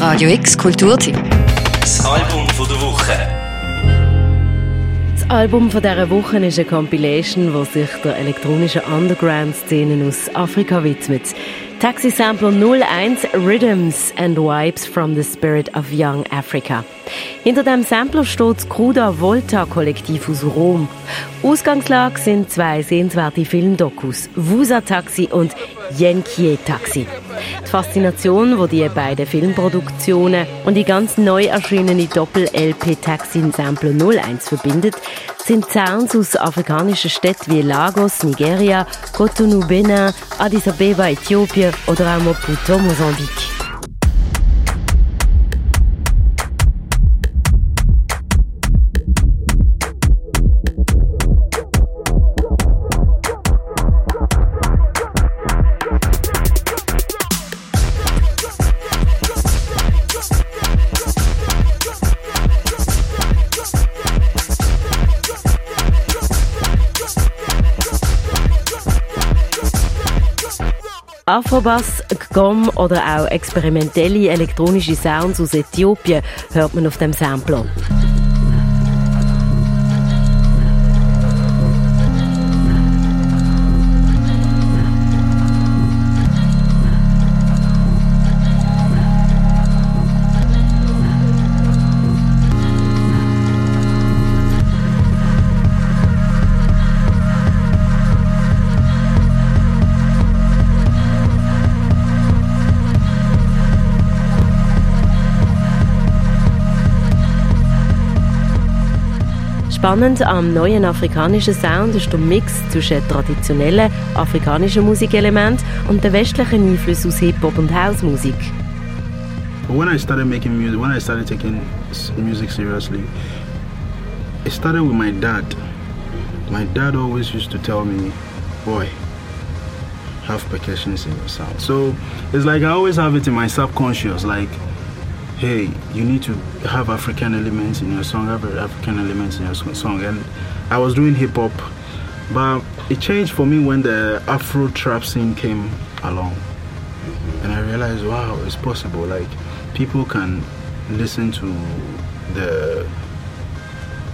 Radio X Kulturtipp. Das Album von der Woche. Das Album von dieser Woche ist eine Compilation, wo sich der elektronischen Underground-Szene aus Afrika widmet. Taxi Sampler 01 Rhythms and Vibes from the Spirit of Young Africa. Hinter dem Sampler steht das Cruda Volta Kollektiv aus Rom. Ausgangslage sind zwei sehenswerte Filmdokus, Vusa Taxi und Yenkie Taxi. Die Faszination, die beiden Filmproduktionen und die ganz neu erschienene Doppel-LP Taxi Sampler 01 verbindet, sind Sounds aus afrikanischen Städten wie Lagos, Nigeria, Cotonou, Benin, Addis Abeba, Äthiopien oder auch Maputo, Mosambik. Afrobass, Gom oder auch experimentelle elektronische Sounds aus Äthiopien hört man auf dem Sampler. Spannend am neuen afrikanischen Sound ist der Mix zwischen traditionellen afrikanischen Musikelementen und den westlichen Einflüssen aus Hip-Hop und Housemusik. When I started making music, when I started taking music seriously, it started with my dad. My dad always used to tell me, boy, have percussions in your sound. So it's like I always have it in my subconscious, like hey, you need to have African elements in your song, have African elements in your song. And I was doing hip hop, but it changed for me when the Afro trap scene came along. And I realized, wow, it's possible. Like, people can listen to the,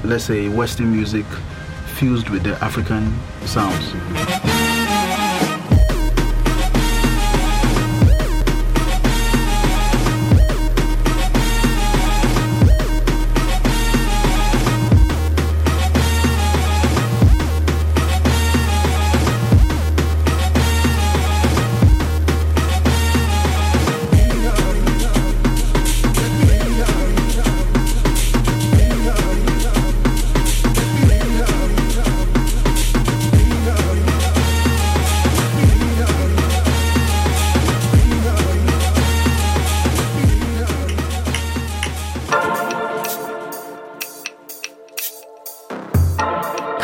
let's say, Western music fused with the African sounds.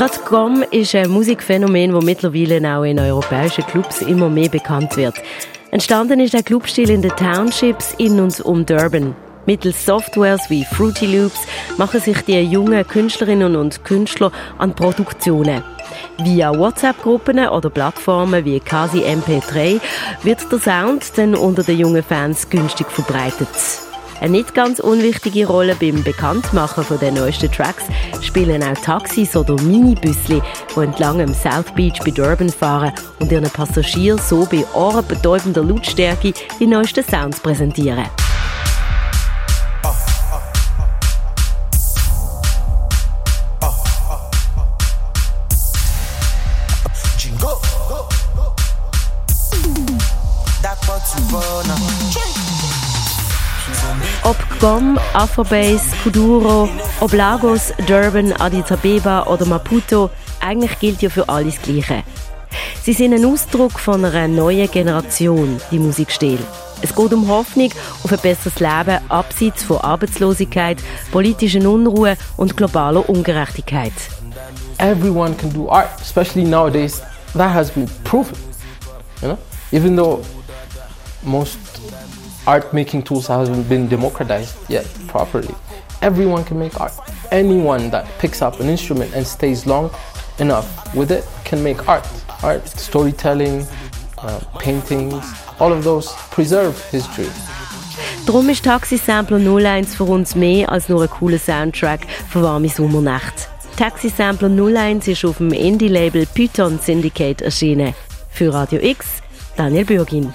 Gerade GOM ist ein Musikphänomen, das mittlerweile auch in europäischen Clubs immer mehr bekannt wird. Entstanden ist der Clubstil in den Townships in und um Durban. Mittels Softwares wie Fruity Loops machen sich die jungen Künstlerinnen und Künstler an Produktionen. Via WhatsApp-Gruppen oder Plattformen wie Kasi MP3 wird der Sound dann unter den jungen Fans günstig verbreitet. Eine nicht ganz unwichtige Rolle beim Bekanntmachen von den neuesten Tracks spielen auch Taxis oder Minibüsli, die entlang am South Beach bei Durban fahren und ihren Passagieren so bei ohrenbetäubender Lautstärke die neuesten Sounds präsentieren. Ob Gom, Afrobase, Kuduro, ob Lagos, Durban, Addis Abeba oder Maputo, eigentlich gilt ja für alles das Gleiche. Sie sind ein Ausdruck von einer neuen Generation, die Musikstil. Es geht um Hoffnung auf ein besseres Leben abseits von Arbeitslosigkeit, politischen Unruhe und globaler Ungerechtigkeit. Everyone can do art, especially nowadays. That has been proven. You know? Even though most art making tools haven't been democratized yet properly. Everyone can make art. Anyone that picks up an instrument and stays long enough with it can make art. Art, storytelling, uh, paintings, all of those preserve history. Darum ist Taxi Sampler 01 für uns mehr als nur ein cooler Soundtrack für warme Sommernächte. Taxi Sampler 01 ist auf dem Indie-Label Python Syndicate erschienen. Für Radio X, Daniel Bürgin.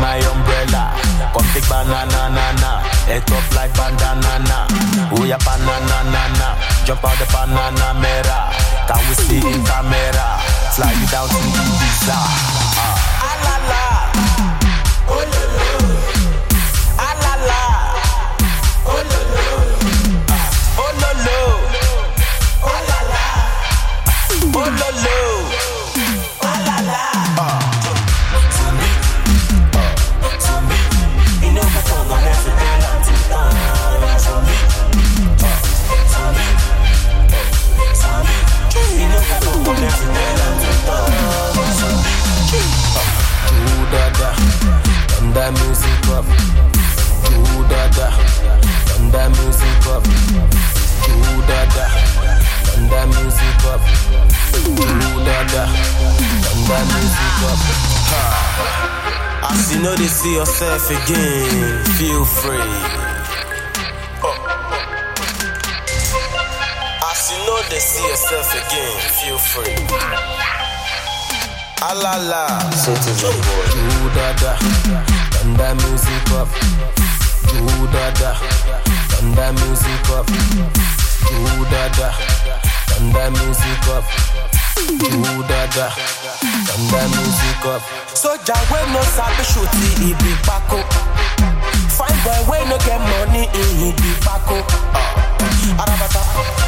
My umbrella. Come take banana na na. Head up like bandana na. Oh yeah banana na na. Jump out the banana mera. Can we see in camera? Fly you down to Ibiza. Ah. Ah la la. Up. Do da da, turn that music up. Do da da, music up. Ha. As you know, they see yourself again, feel free. As you know, they see yourself again, feel free. Ah, Alala, citizen boy. Do da da, turn that music up. Do da da, turn that music up. Do da da, turn that music up. Do da da, turn that music up. Soldier when no sabi shoot he be bako. Fine boy when no get money he be bako. Ah, Arabata,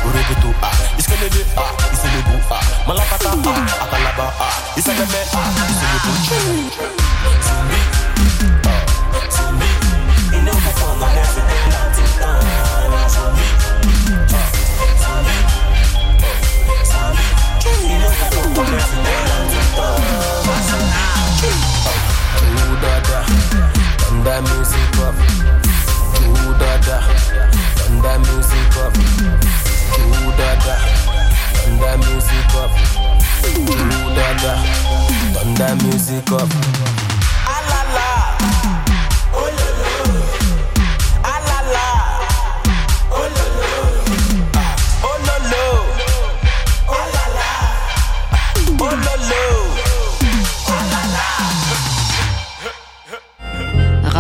urebetu ah, iskelebe ah, iselebu ah, malapata ah, akalaba ah, iseleme ah,